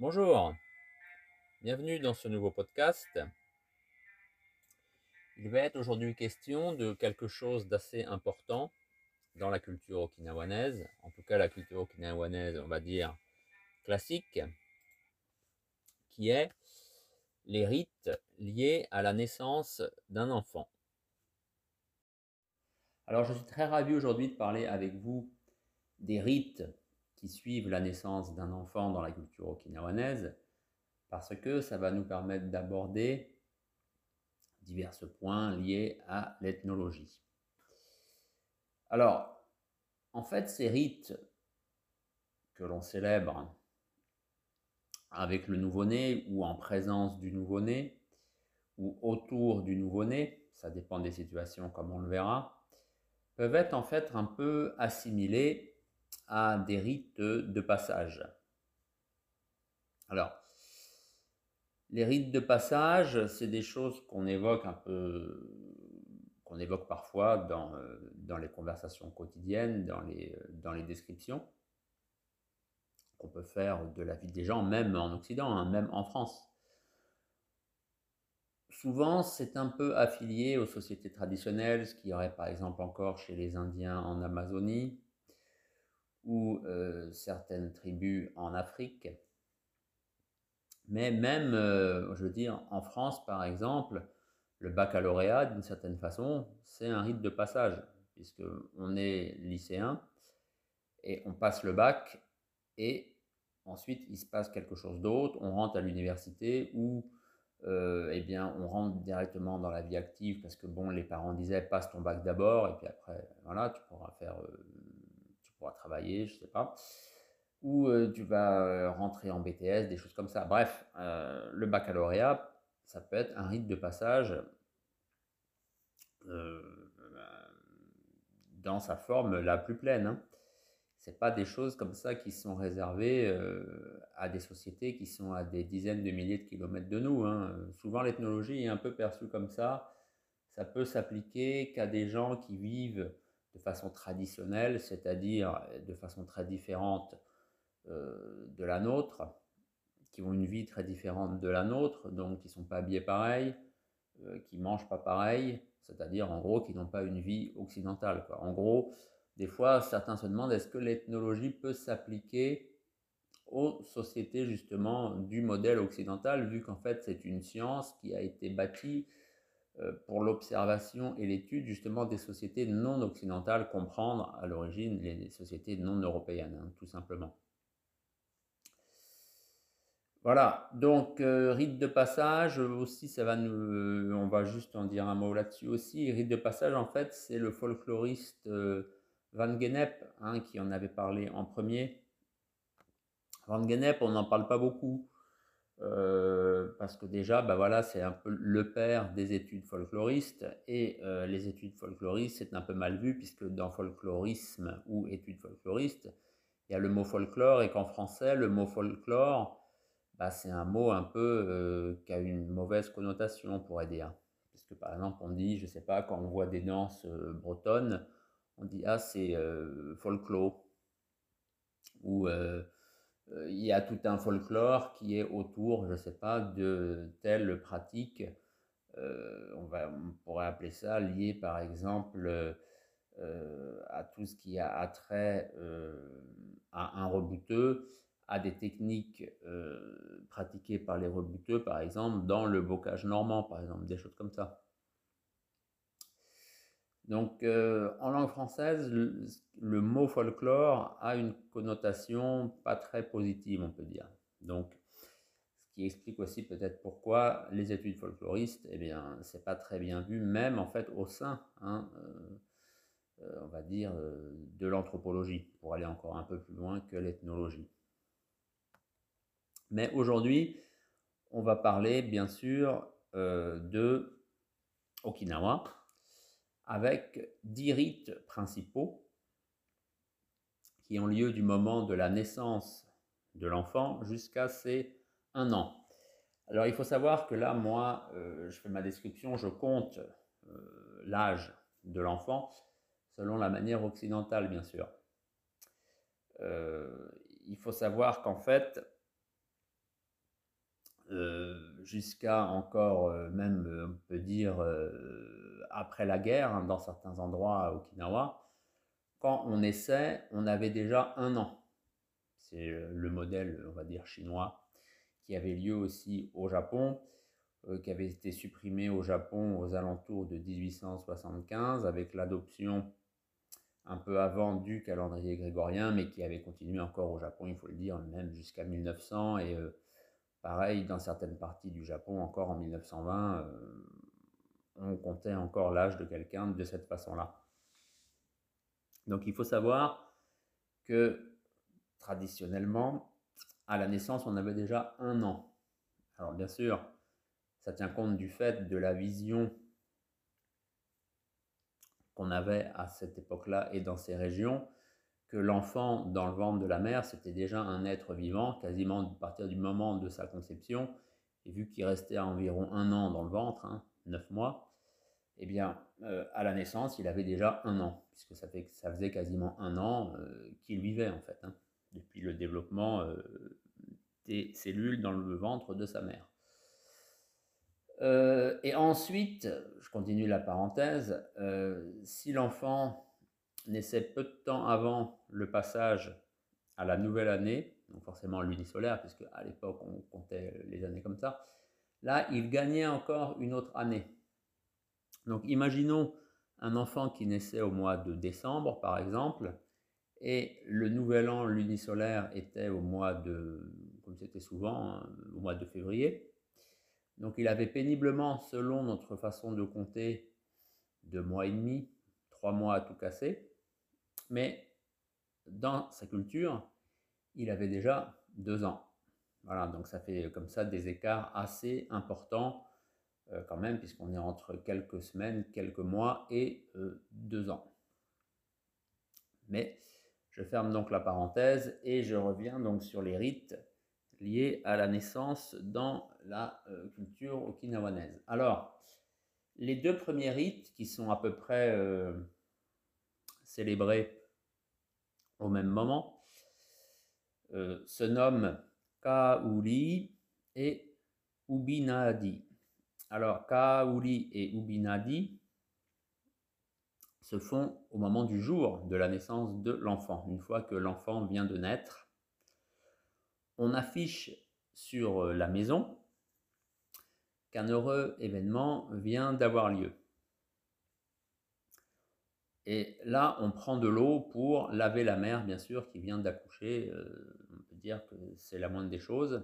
Bonjour, bienvenue dans ce nouveau podcast. Il va être aujourd'hui question de quelque chose d'assez important dans la culture okinawanaise, en tout cas la culture okinawanaise, on va dire classique, qui est les rites liés à la naissance d'un enfant. Alors je suis très ravi aujourd'hui de parler avec vous des rites qui suivent la naissance d'un enfant dans la culture okinawanaise, parce que ça va nous permettre d'aborder divers points liés à l'ethnologie. Alors, en fait, ces rites que l'on célèbre avec le nouveau-né ou en présence du nouveau-né ou autour du nouveau-né, ça dépend des situations comme on le verra, peuvent être en fait un peu assimilés à des rites de passage. Alors, les rites de passage, c'est des choses qu'on évoque un peu, qu'on évoque parfois dans, les conversations quotidiennes, dans les, descriptions qu'on peut faire de la vie des gens, même en Occident, hein, même en France. Souvent, c'est un peu affilié aux sociétés traditionnelles, ce qu'il aurait par exemple encore chez les Indiens en Amazonie, ou euh, certaines tribus en Afrique. Mais même, euh, je veux dire, en France, par exemple, le baccalauréat, d'une certaine façon, c'est un rite de passage, puisque on est lycéen et on passe le bac et ensuite il se passe quelque chose d'autre, on rentre à l'université ou euh, eh bien, on rentre directement dans la vie active parce que bon, les parents disaient passe ton bac d'abord et puis après, voilà, tu pourras faire pourras travailler, je sais pas, ou euh, tu vas euh, rentrer en BTS, des choses comme ça. Bref, euh, le baccalauréat, ça peut être un rite de passage dans sa forme la plus pleine. Hein. Ce pas des choses comme ça qui sont réservées à des sociétés qui sont à des dizaines de milliers de kilomètres de nous. Hein. Souvent, l'ethnologie est un peu perçue comme ça. Ça peut s'appliquer qu'à des gens qui vivent de façon traditionnelle, c'est-à-dire de façon très différente euh, de la nôtre, qui ont une vie très différente de la nôtre, donc qui ne sont pas habillés pareil, euh, qui ne mangent pas pareil, c'est-à-dire en gros qui n'ont pas une vie occidentale. En gros, des fois, certains se demandent est-ce que l'ethnologie peut s'appliquer aux sociétés justement du modèle occidental, vu qu'en fait c'est une science qui a été bâtie euh, pour l'observation et l'étude justement des sociétés non occidentales, comprendre à l'origine les sociétés non européennes, hein, tout simplement. Voilà, donc euh, rite de passage aussi, ça va nous, on va juste en dire un mot là-dessus aussi. Rite de passage, en fait, c'est le folkloriste euh, Van Genep hein, qui en avait parlé en premier. Van Genep, on n'en parle pas beaucoup. Euh, parce que déjà, bah voilà, c'est un peu le père des études folkloristes, et euh, les études folkloristes, c'est un peu mal vu, puisque dans folklorisme ou études folkloristes, il y a le mot folklore, et qu'en français, le mot folklore, bah, c'est un mot un peu euh, qui a une mauvaise connotation, on pourrait dire. Puisque par exemple, on dit, je sais pas, quand on voit des danses bretonnes, on dit, ah, c'est folklore, ou il y a tout un folklore qui est autour, je ne sais pas, de telles pratiques. Euh, on, va, on pourrait appeler ça lié par exemple euh, à tout ce qui a attrait à un rebouteux, à des techniques pratiquées par les rebouteux, par exemple, dans le bocage normand, par exemple, des choses comme ça. Donc, euh, en langue française, le, mot folklore a une connotation pas très positive, on peut dire. Donc, ce qui explique aussi peut-être pourquoi les études folkloristes, eh bien, c'est pas très bien vu, même en fait au sein, hein, euh, euh, on va dire, de l'anthropologie, pour aller encore un peu plus loin que l'ethnologie. Mais aujourd'hui, on va parler bien sûr de Okinawa, avec dix rites principaux qui ont lieu du moment de la naissance de l'enfant jusqu'à ses un an. Alors il faut savoir que là, moi, euh, je fais ma description, je compte euh, l'âge de l'enfant selon la manière occidentale, bien sûr. Euh, il faut savoir qu'en fait, jusqu'à encore, même, on peut dire, après la guerre, hein, dans certains endroits à Okinawa, quand on essaie, on avait déjà un an. C'est le modèle, on va dire, chinois, qui avait lieu aussi au Japon, qui avait été supprimé au Japon aux alentours de 1875 avec l'adoption un peu avant du calendrier grégorien, mais qui avait continué encore au Japon, il faut le dire, même jusqu'à 1900. Et euh, pareil, dans certaines parties du Japon, encore en 1920, euh, on comptait encore l'âge de quelqu'un de cette façon-là. Donc il faut savoir que traditionnellement, à la naissance, on avait déjà un an. Alors bien sûr, ça tient compte du fait de la vision qu'on avait à cette époque-là et dans ces régions, que l'enfant dans le ventre de la mère, c'était déjà un être vivant, quasiment à partir du moment de sa conception, et vu qu'il restait environ un an dans le ventre, hein, neuf mois, eh bien, euh, à la naissance, il avait déjà un an, puisque ça, fait, ça faisait quasiment un an euh, qu'il vivait, en fait, hein, depuis le développement euh, des cellules dans le ventre de sa mère. Et ensuite, je continue la parenthèse, si l'enfant naissait peu de temps avant le passage à la nouvelle année, donc forcément l'unisolaire, puisque à l'époque on comptait les années comme ça, là il gagnait encore une autre année. Donc imaginons un enfant qui naissait au mois de décembre par exemple, et le nouvel an lunisolaire était au mois de, souvent, hein, au mois de février. Donc il avait péniblement, selon notre façon de compter, deux mois et demi, trois mois à tout casser. Mais dans sa culture, il avait déjà deux ans. Voilà, donc ça fait comme ça des écarts assez importants euh, quand même, puisqu'on est entre quelques semaines, quelques mois et euh, deux ans. Mais je ferme donc la parenthèse et je reviens donc sur les rites liés à la naissance dans la euh, culture okinawanaise. Alors, les deux premiers rites qui sont à peu près célébrés au même moment se nomment Kauri et Ubinadi. Alors, Kauri et Ubinadi se font au moment du jour de la naissance de l'enfant, une fois que l'enfant vient de naître on affiche sur euh, la maison qu'un heureux événement vient d'avoir lieu. Et là, on prend de l'eau pour laver la mère, bien sûr, qui vient d'accoucher. Euh, on peut dire que c'est la moindre des choses.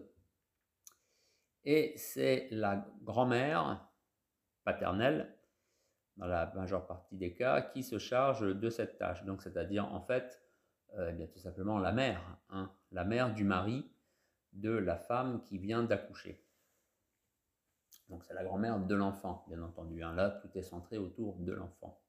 Et c'est la grand-mère paternelle, dans la majeure partie des cas, qui se charge de cette tâche. Donc, c'est-à-dire, en fait, euh, eh bien, tout simplement la mère, hein, la mère du mari de la femme qui vient d'accoucher. Donc c'est la grand-mère de l'enfant, bien entendu. Hein. Là, tout est centré autour de l'enfant.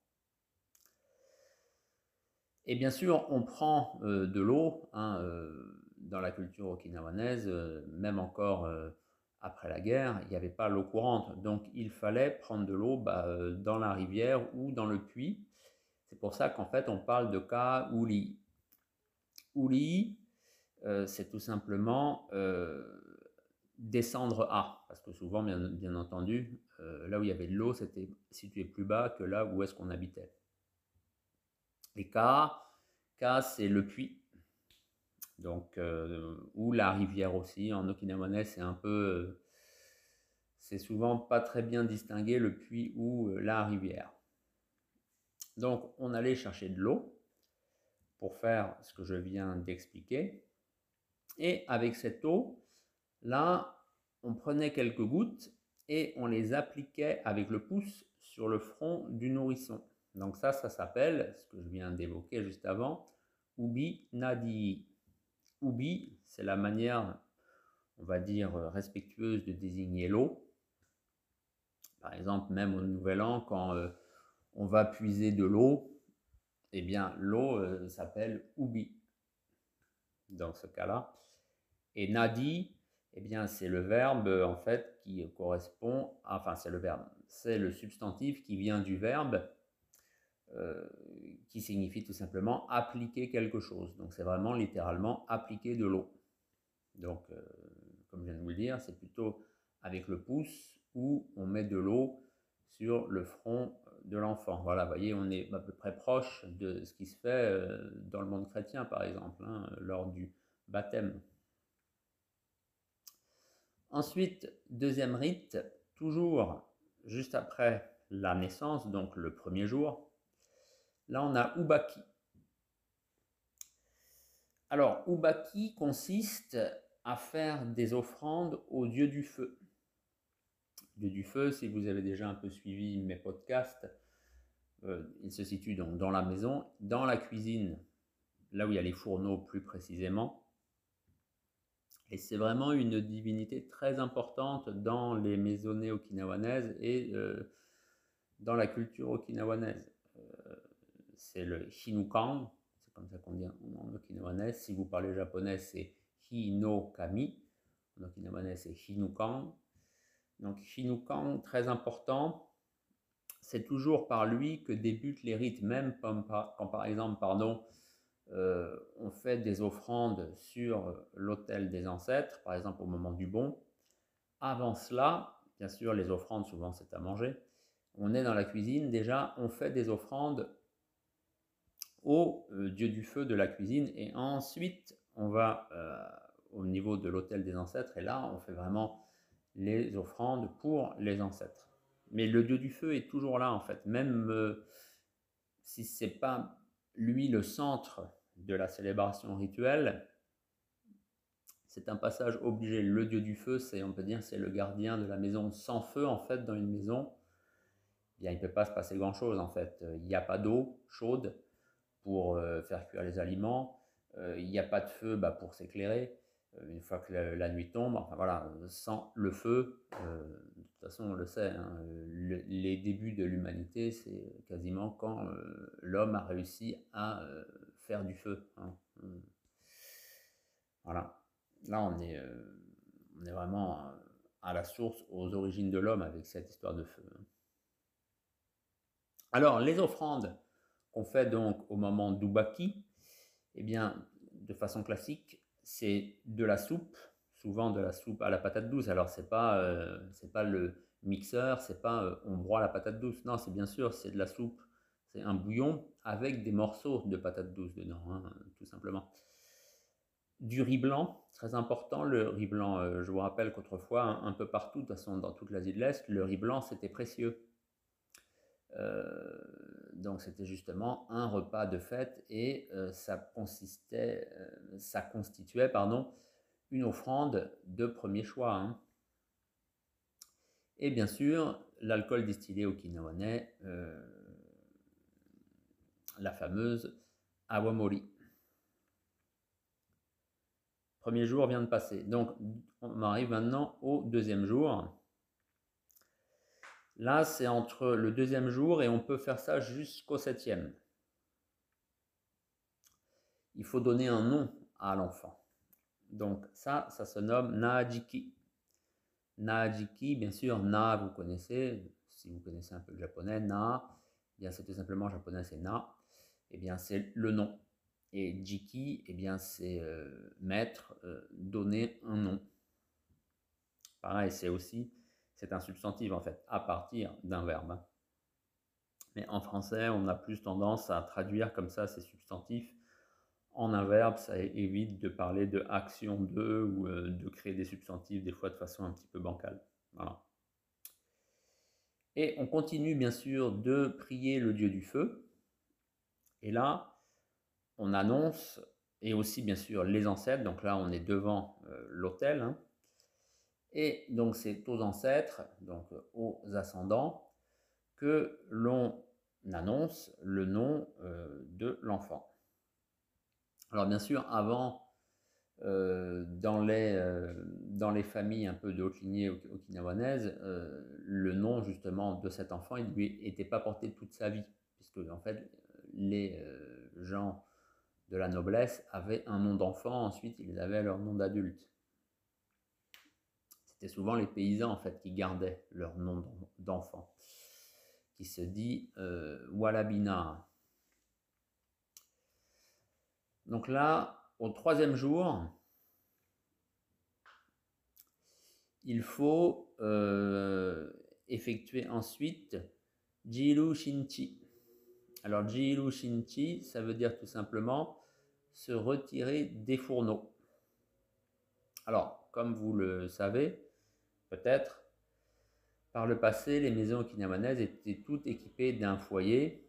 Et bien sûr, on prend euh, de l'eau hein, euh, dans la culture okinawanaise, même encore après la guerre, il n'y avait pas l'eau courante. Donc il fallait prendre de l'eau bah, dans la rivière ou dans le puits. C'est pour ça qu'en fait on parle de ka uli. Uli, euh, c'est tout simplement euh, descendre à, parce que souvent, bien, entendu, euh, là où il y avait de l'eau, c'était situé plus bas que là où est-ce qu'on habitait. Et K, K c'est le puits, donc ou la rivière aussi. En okinawanais, c'est un peu, c'est souvent pas très bien distingué le puits ou la rivière. Donc, on allait chercher de l'eau pour faire ce que je viens d'expliquer. Et avec cette eau, là, on prenait quelques gouttes et on les appliquait avec le pouce sur le front du nourrisson. Donc ça, ça s'appelle, ce que je viens d'évoquer juste avant, ubi nadi. Ubi, c'est la manière, on va dire, respectueuse de désigner l'eau. Par exemple, même au Nouvel An, quand euh, on va puiser de l'eau, eh bien, l'eau euh, s'appelle ubi. Dans ce cas-là. Et nadi, eh bien, c'est le verbe en fait qui correspond, enfin c'est le verbe, c'est le substantif qui vient du verbe euh, signifie tout simplement appliquer quelque chose. Donc c'est vraiment littéralement appliquer de l'eau. Donc, euh, comme je viens de vous le dire, c'est plutôt avec le pouce où on met de l'eau sur le front de l'enfant. Voilà, voyez, on est à peu près proche de ce qui se fait euh, dans le monde chrétien, par exemple, hein, lors du baptême. Ensuite, deuxième rite, toujours juste après la naissance, donc le premier jour. Là, on a Ubaki. Alors, Ubaki consiste à faire des offrandes au dieu du feu. Dieu du feu, si vous avez déjà un peu suivi mes podcasts, euh, il se situe donc dans la maison, dans la cuisine, là où il y a les fourneaux plus précisément. Et c'est vraiment une divinité très importante dans les maisonnées okinawanaises et euh, dans la culture okinawanaise. C'est le Hinukan, c'est comme ça qu'on dit en okinawanais. Si vous parlez japonais, c'est Hinokami. En okinawanais, c'est Hinukan. Donc Hinukan, très important. C'est toujours par lui que débutent les rites, même quand par exemple, pardon, euh, on fait des offrandes sur l'autel des ancêtres, par exemple au moment du bon. Avant cela, bien sûr, les offrandes, souvent c'est à manger. On est dans la cuisine, déjà, on fait des offrandes au euh, dieu du feu de la cuisine et ensuite on va euh, au niveau de l'autel des ancêtres et là on fait vraiment les offrandes pour les ancêtres. Mais le dieu du feu est toujours là en fait, même si c'est pas lui le centre de la célébration rituelle. C'est un passage obligé. Le dieu du feu, c'est, on peut dire, c'est le gardien de la maison. Sans feu, en fait, dans une maison, eh bien, il ne peut pas se passer grand-chose, en fait. Il n'y a pas d'eau chaude pour euh, faire cuire les aliments. Euh, il n'y a pas de feu bah, pour s'éclairer euh, une fois que la, nuit tombe. Enfin voilà, sans le feu, de toute façon on le sait, hein, les débuts de l'humanité, c'est quasiment quand l'homme a réussi à faire du feu. Hein. Hum. Voilà. Là, on est, on est vraiment à la source, aux origines de l'homme avec cette histoire de feu. Hein. Alors, les offrandes qu'on fait donc au moment d'Ubaki, eh bien, de façon classique, c'est de la soupe, souvent de la soupe à la patate douce. Alors, c'est pas, euh, c'est pas le mixeur, c'est pas euh, on broie la patate douce. Non, c'est bien sûr, c'est de la soupe c'est un bouillon avec des morceaux de patates douces dedans, hein, tout simplement. Du riz blanc, très important. Le riz blanc, euh, je vous rappelle qu'autrefois, un, peu partout, de toute façon dans toute l'Asie de l'Est, le riz blanc c'était précieux. Euh, donc c'était justement un repas de fête et euh, ça consistait, ça constituait pardon, une offrande de premier choix. Hein. Et bien sûr, l'alcool distillé okinawanais la fameuse Awamori. Premier jour vient de passer. Donc, on arrive maintenant au deuxième jour. Là, c'est entre le deuxième jour et on peut faire ça jusqu'au septième. Il faut donner un nom à l'enfant. Donc ça, ça se nomme Naajiki. Naajiki, bien sûr, Na, vous connaissez, si vous connaissez un peu le japonais, Na, eh bien c'est tout simplement japonais, c'est Na eh bien c'est le nom. Et Jiki, eh bien c'est euh, mettre, euh, donner un nom. Pareil, c'est aussi, c'est un substantif en fait, à partir d'un verbe. Mais en français, on a plus tendance à traduire comme ça ces substantifs en un verbe, ça évite de parler de action de ou euh, de créer des substantifs des fois de façon un petit peu bancale. Voilà. Et on continue bien sûr de prier le dieu du feu, et là, on annonce, et aussi bien sûr les ancêtres, donc là on est devant euh, l'autel, hein. Et donc c'est aux ancêtres, donc aux ascendants, que l'on annonce le nom euh, de l'enfant. Alors bien sûr, avant, euh, dans, les, dans les familles un peu de haute lignée okinawanaises, le nom justement de cet enfant, il lui était pas porté toute sa vie, puisque en fait, les euh, gens de la noblesse avaient un nom d'enfant, ensuite ils avaient leur nom d'adulte. C'était souvent les paysans en fait qui gardaient leur nom d'enfant, qui se dit euh, Walabina. Donc là, au troisième jour, il faut effectuer ensuite Jiru Shinchi. Alors Jiru Shinchi, ça veut dire tout simplement se retirer des fourneaux. Alors, comme vous le savez, par le passé, les maisons okinawanaises étaient toutes équipées d'un foyer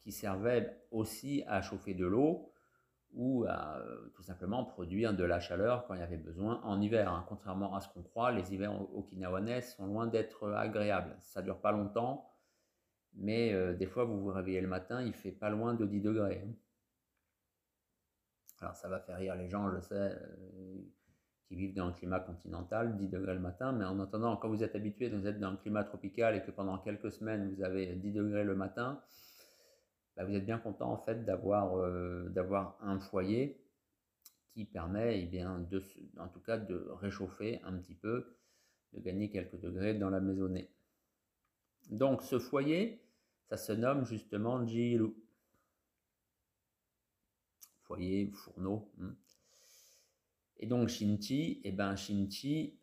qui servait aussi à chauffer de l'eau ou à euh, tout simplement produire de la chaleur quand il y avait besoin en hiver. Hein. Contrairement à ce qu'on croit, les hivers okinawanais sont loin d'être agréables. Ça dure pas longtemps, mais euh, des fois vous vous réveillez le matin, il fait pas loin de 10 degrés. Hein. Alors ça va faire rire les gens, je sais, euh, qui vivent dans un climat continental, 10 degrés le matin, mais en attendant, quand vous êtes habitué, vous êtes dans un climat tropical et que pendant quelques semaines vous avez 10 degrés le matin, bah, vous êtes bien content en fait d'avoir euh, un foyer qui permet eh bien, de, en tout cas de réchauffer un petit peu, de gagner quelques degrés dans la maisonnée. Donc ce foyer, ça se nomme justement Jiru. Foyer, fourneau. Hein. Et donc Shinchi, eh ben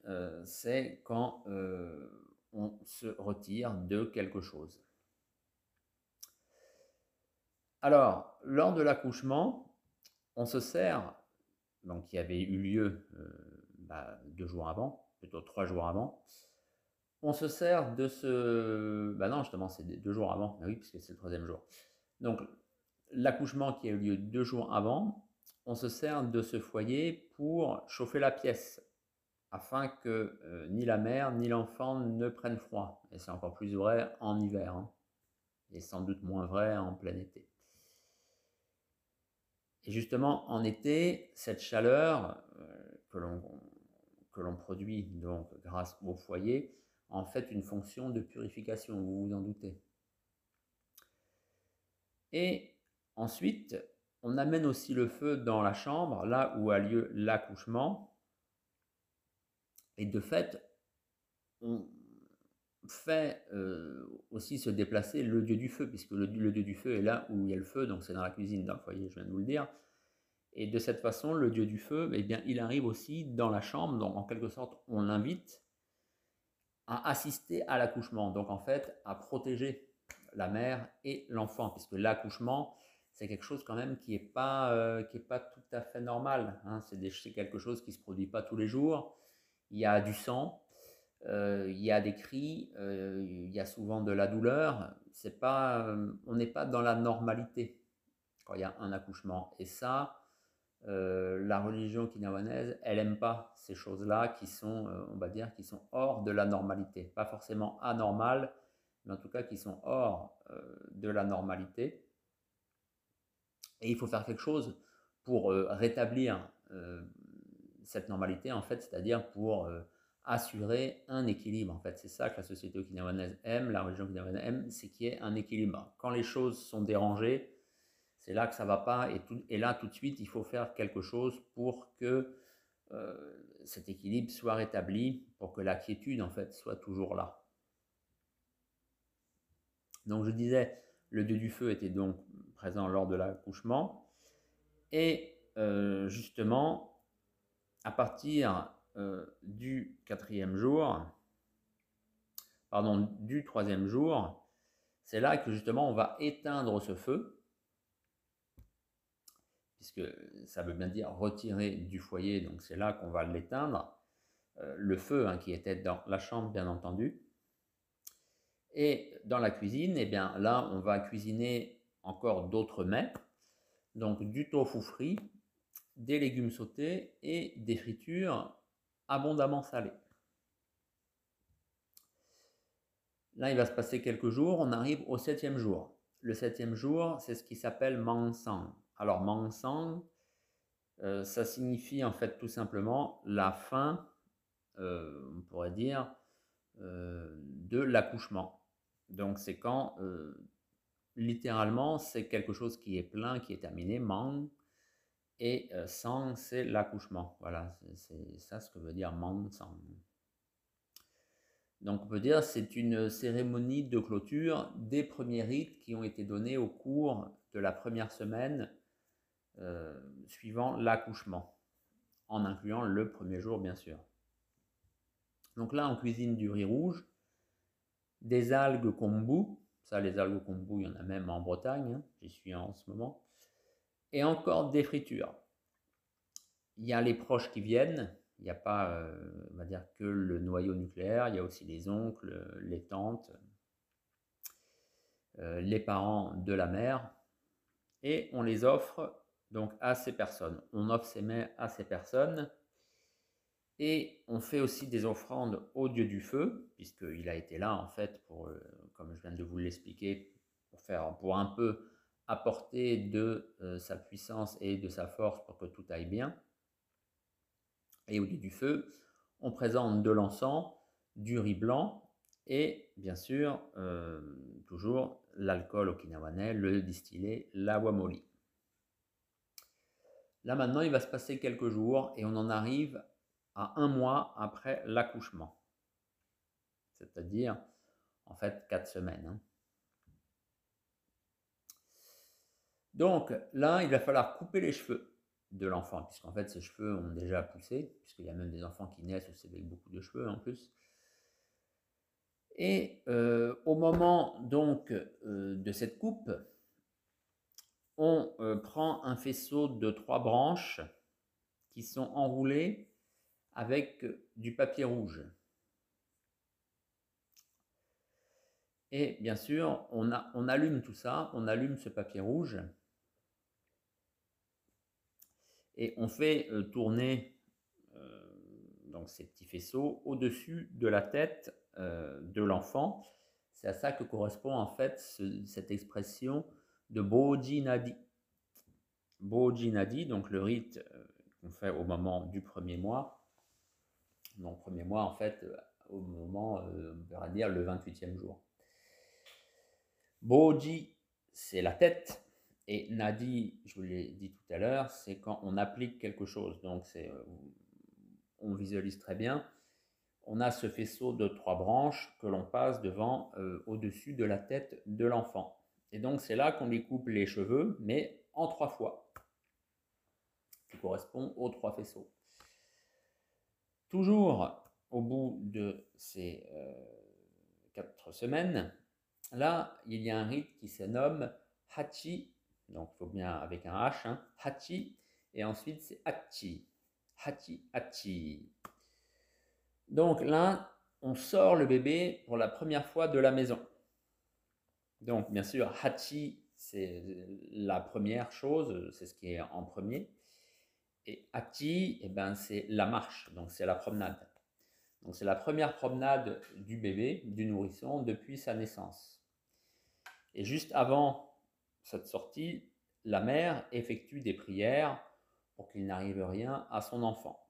euh, c'est quand euh, on se retire de quelque chose. Alors, lors de l'accouchement, on se sert, donc qui avait eu lieu euh, bah, deux jours avant, plutôt trois jours avant, on se sert de ce... Bah non, justement, c'est deux jours avant, mais oui, puisque c'est le troisième jour. Donc, l'accouchement qui a eu lieu deux jours avant, on se sert de ce foyer pour chauffer la pièce, afin que euh, ni la mère ni l'enfant ne prennent froid. Et c'est encore plus vrai en hiver, hein. et sans doute moins vrai en plein été. Et justement, en été, cette chaleur euh, que l'on produit donc grâce au foyer en fait une fonction de purification, vous vous en doutez. Et ensuite, on amène aussi le feu dans la chambre, là où a lieu l'accouchement. Et de fait, on fait euh, aussi se déplacer le dieu du feu, puisque le, dieu du feu est là où il y a le feu, donc c'est dans la cuisine, le foyer, je viens de vous le dire. Et de cette façon, le dieu du feu, eh bien, il arrive aussi dans la chambre, donc en quelque sorte, on l'invite à assister à l'accouchement, donc en fait, à protéger la mère et l'enfant, puisque l'accouchement, c'est quelque chose quand même qui n'est pas, euh, pas tout à fait normal. Hein. C'est quelque chose qui ne se produit pas tous les jours. Il y a du sang, euh, il y a des cris, euh, il y a souvent de la douleur. C'est pas, on n'est pas dans la normalité quand il y a un accouchement. Et ça, la religion kinawanaise, elle n'aime pas ces choses-là qui sont, on va dire, qui sont hors de la normalité. Pas forcément anormales, mais en tout cas qui sont hors de la normalité. Et il faut faire quelque chose pour euh, rétablir euh, cette normalité, en fait, c'est-à-dire pour euh, assurer un équilibre. En fait, c'est ça que la société okinawanaise aime, la religion okinawanaise aime, c'est qu'il y ait un équilibre. Quand les choses sont dérangées, c'est là que ça va pas, et, et, là, tout de suite, il faut faire quelque chose pour que cet équilibre soit rétabli, pour que la quiétude, en fait, soit toujours là. Donc, je disais, le dieu du feu était donc présent lors de l'accouchement. Et euh, justement, à partir euh, du quatrième jour, pardon, du troisième jour, c'est là que justement on va éteindre ce feu, puisque ça veut bien dire retirer du foyer, donc c'est là qu'on va l'éteindre. Euh, le feu hein, qui était dans la chambre, bien entendu. Et dans la cuisine, eh bien là, on va cuisiner encore d'autres mets, donc du tofu frit, des légumes sautés et des fritures abondamment salées. Là, il va se passer quelques jours, on arrive au septième jour. Le septième jour, c'est ce qui s'appelle Mangsang. Alors Mangsang, euh, ça signifie en fait tout simplement la fin, euh, on pourrait dire, euh, de l'accouchement. Donc c'est quand littéralement, c'est quelque chose qui est plein, qui est terminé, mang, et euh, sang, c'est l'accouchement. Voilà, c'est ça ce que veut dire mang, sang. Donc on peut dire c'est une cérémonie de clôture des premiers rites qui ont été donnés au cours de la première semaine euh, suivant l'accouchement, en incluant le premier jour bien sûr. Donc là, on cuisine du riz rouge, des algues kombu, ça les algues kombu, il y en a même en Bretagne, hein, j'y suis en ce moment, et encore des fritures. Il y a les proches qui viennent, il n'y a pas, euh, on va dire, que le noyau nucléaire, il y a aussi les oncles, les tantes, euh, les parents de la mère, et on les offre donc à ces personnes. On offre ces mets à ces personnes, et on fait aussi des offrandes au dieu du feu, puisqu'il a été là en fait pour, euh, comme je viens de vous l'expliquer, pour faire, pour un peu apporter de sa puissance et de sa force pour que tout aille bien. Et au lieu du feu, on présente de l'encens, du riz blanc et bien sûr, euh, toujours l'alcool okinawanais, le distillé, la wamoli. Là maintenant, il va se passer quelques jours et on en arrive un mois après l'accouchement. C'est-à-dire, en fait, quatre semaines. Hein. Donc là, il va falloir couper les cheveux de l'enfant, puisqu'en fait ses cheveux ont déjà poussé, puisqu'il y a même des enfants qui naissent aussi avec beaucoup de cheveux en plus. Et euh, au moment donc euh, de cette coupe, on euh, prend un faisceau de trois branches qui sont enroulées avec du papier rouge. Et bien sûr, on, allume tout ça, on allume ce papier rouge et on fait euh, tourner euh, donc ces petits faisceaux au-dessus de la tête euh, de l'enfant. C'est à ça que correspond en fait cette expression de Boji Nadi. Boji Nadi, donc le rite qu'on fait au moment du premier mois. Donc premier mois en fait au moment, on va dire le 28e jour. Boji, c'est la tête, et Nadi, je vous l'ai dit tout à l'heure, c'est quand on applique quelque chose. Donc, c'est, euh, on visualise très bien. On a ce faisceau de trois branches que l'on passe devant, euh, au-dessus de la tête de l'enfant. Et donc, c'est là qu'on lui coupe les cheveux, mais en trois fois, qui correspond aux trois faisceaux. Toujours au bout de ces euh, quatre semaines, là, il y a un rite qui se nomme Hachi donc, il faut bien avec un H, hein. Hachi. Et ensuite, c'est Hachi. Hachi, Hachi. Donc là, on sort le bébé pour la première fois de la maison. Donc, bien sûr, Hachi, c'est la première chose, c'est ce qui est en premier. Et Hachi, eh ben, c'est la marche, donc c'est la promenade. Donc, c'est la première promenade du bébé, du nourrisson, depuis sa naissance. Et juste avant cette sortie, la mère effectue des prières pour qu'il n'arrive rien à son enfant.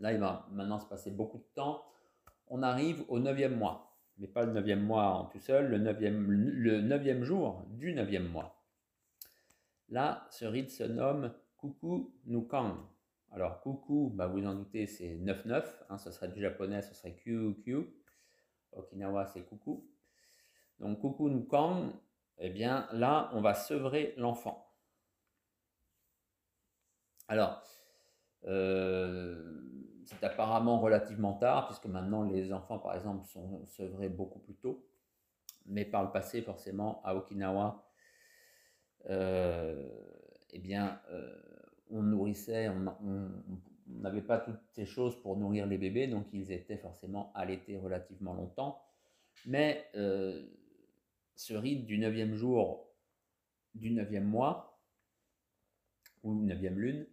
Là, il va maintenant se passer beaucoup de temps. On arrive au neuvième mois, mais pas le neuvième mois en tout seul, le neuvième, le neuvième jour du neuvième mois. Là, ce rite se nomme Kuku Nukang. Alors, Kuku, bah, vous en doutez, c'est 9-9. Hein, ce serait du japonais, ce serait QQ. Okinawa, c'est Kuku. Donc, Kuku Nukang, eh bien là, on va sevrer l'enfant. Alors, euh, c'est apparemment relativement tard, puisque maintenant les enfants, par exemple, sont sevrés beaucoup plus tôt. Mais par le passé, forcément, à Okinawa, euh, eh bien, euh, on nourrissait, on n'avait pas toutes ces choses pour nourrir les bébés, donc ils étaient forcément allaités relativement longtemps. Mais ce rite du neuvième jour du neuvième mois, ou neuvième lune,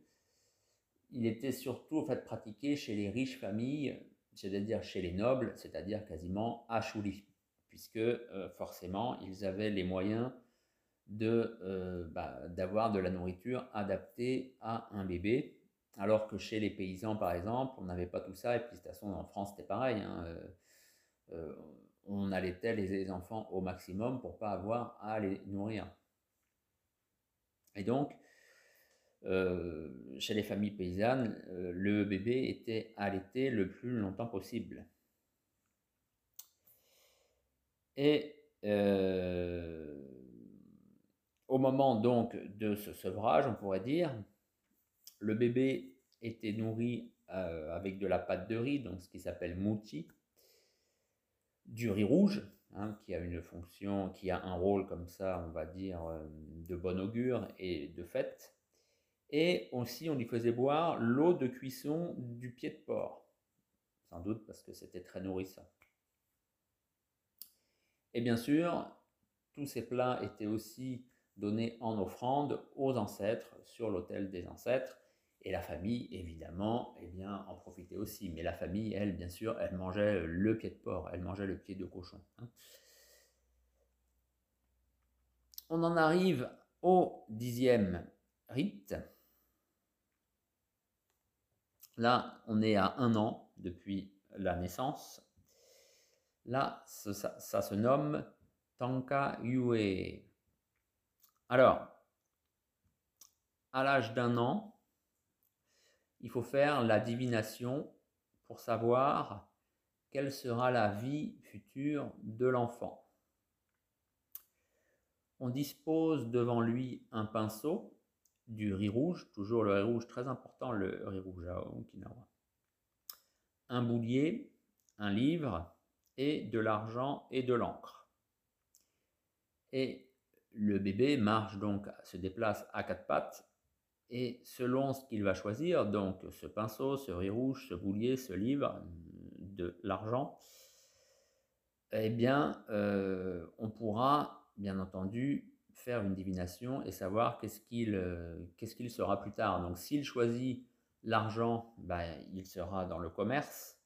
il était surtout en fait pratiqué chez les riches familles, c'est-à-dire chez les nobles, c'est-à-dire quasiment à Chouli, puisque euh, forcément ils avaient les moyens de euh, bah, d'avoir de la nourriture adaptée à un bébé, alors que chez les paysans par exemple, on n'avait pas tout ça, et puis de toute façon en France c'était pareil. Hein, euh, on allaitait les enfants au maximum pour pas avoir à les nourrir. Et donc, euh, chez les familles paysannes, euh, le bébé était allaité le plus longtemps possible. Et euh, au moment donc de ce sevrage, on pourrait dire, le bébé était nourri euh, avec de la pâte de riz, donc ce qui s'appelle mochi, du riz rouge, hein, qui a une fonction, qui a un rôle comme ça, on va dire, euh, de bon augure et de fête. Et aussi, on lui faisait boire l'eau de cuisson du pied de porc, sans doute parce que c'était très nourrissant. Et bien sûr, tous ces plats étaient aussi donnés en offrande aux ancêtres sur l'autel des ancêtres. Et la famille, évidemment, eh bien, en profitait aussi. Mais la famille, elle, bien sûr, elle mangeait le pied de porc, elle mangeait le pied de cochon. Hein. On en arrive au dixième rite. Là, on est à un an depuis la naissance. Là, ça se nomme Tanka Yue. Alors, à l'âge d'un an, il faut faire la divination pour savoir quelle sera la vie future de l'enfant. On dispose devant lui un pinceau, du riz rouge, toujours le riz rouge très important, le riz rouge à Okinawa, un boulier, un livre et de l'argent et de l'encre. Et le bébé marche donc, se déplace à quatre pattes et selon ce qu'il va choisir, donc ce pinceau, ce riz rouge, ce boulier, ce livre, de l'argent, eh bien, euh, on pourra, bien entendu, faire une divination et savoir qu'est-ce qu'il euh, qu'est-ce sera plus tard. Donc, s'il choisit l'argent, ben, il sera dans le commerce.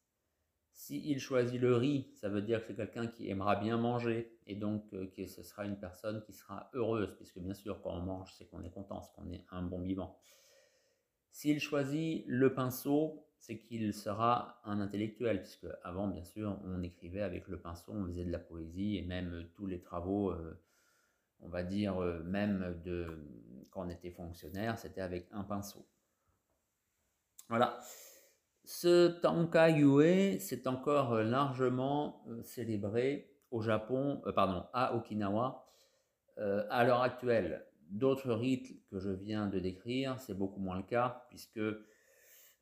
S'il choisit le riz, ça veut dire que c'est quelqu'un qui aimera bien manger et donc euh, que ce sera une personne qui sera heureuse, puisque bien sûr, quand on mange, c'est qu'on est content, c'est qu'on est un bon vivant. S'il choisit le pinceau, c'est qu'il sera un intellectuel, puisque avant, bien sûr, on écrivait avec le pinceau, on faisait de la poésie et même tous les travaux, euh, on va dire, euh, même de quand on était fonctionnaire, c'était avec un pinceau. Voilà. Ce Tanka Yue, c'est encore euh, largement euh, célébré au Japon, euh, pardon, à Okinawa. à l'heure actuelle, d'autres rites que je viens de décrire, c'est beaucoup moins le cas, puisque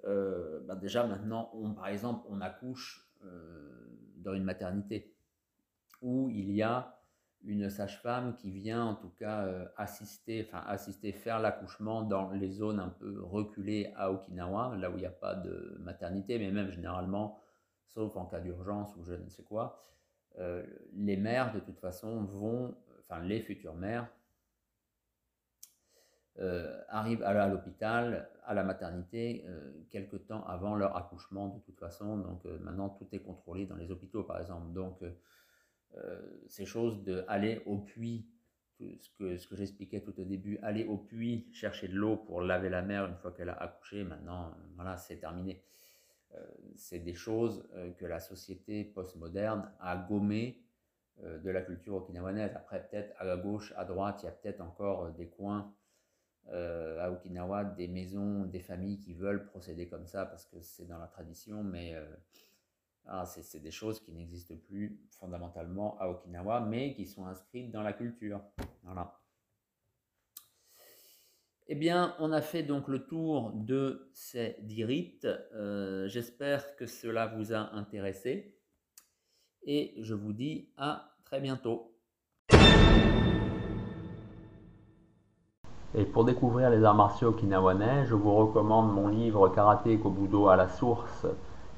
bah, déjà maintenant, on, par exemple, on accouche dans une maternité où il y a une sage-femme qui vient en tout cas euh, assister, enfin assister, faire l'accouchement dans les zones un peu reculées à Okinawa, là où il n'y a pas de maternité, mais même généralement, sauf en cas d'urgence ou je ne sais quoi, euh, les mères de toute façon vont, enfin les futures mères, euh, arrivent à l'hôpital, à la maternité, quelque temps avant leur accouchement de toute façon. Donc maintenant tout est contrôlé dans les hôpitaux par exemple. Donc ces choses de aller au puits, ce que, ce que j'expliquais tout au début, aller au puits chercher de l'eau pour laver la mère une fois qu'elle a accouché, maintenant, voilà, c'est terminé. Euh, c'est des choses euh, que la société postmoderne a gommées de la culture okinawanaise. Après, peut-être à gauche, à droite, il y a peut-être encore des coins à Okinawa, des maisons, des familles qui veulent procéder comme ça parce que c'est dans la tradition, mais c'est des choses qui n'existent plus fondamentalement à Okinawa, mais qui sont inscrites dans la culture. Voilà. Eh bien, on a fait donc le tour de ces dix rites. Euh, j'espère que cela vous a intéressé. Et je vous dis à très bientôt. Et pour découvrir les arts martiaux okinawanais, je vous recommande mon livre Karaté Kobudo à la source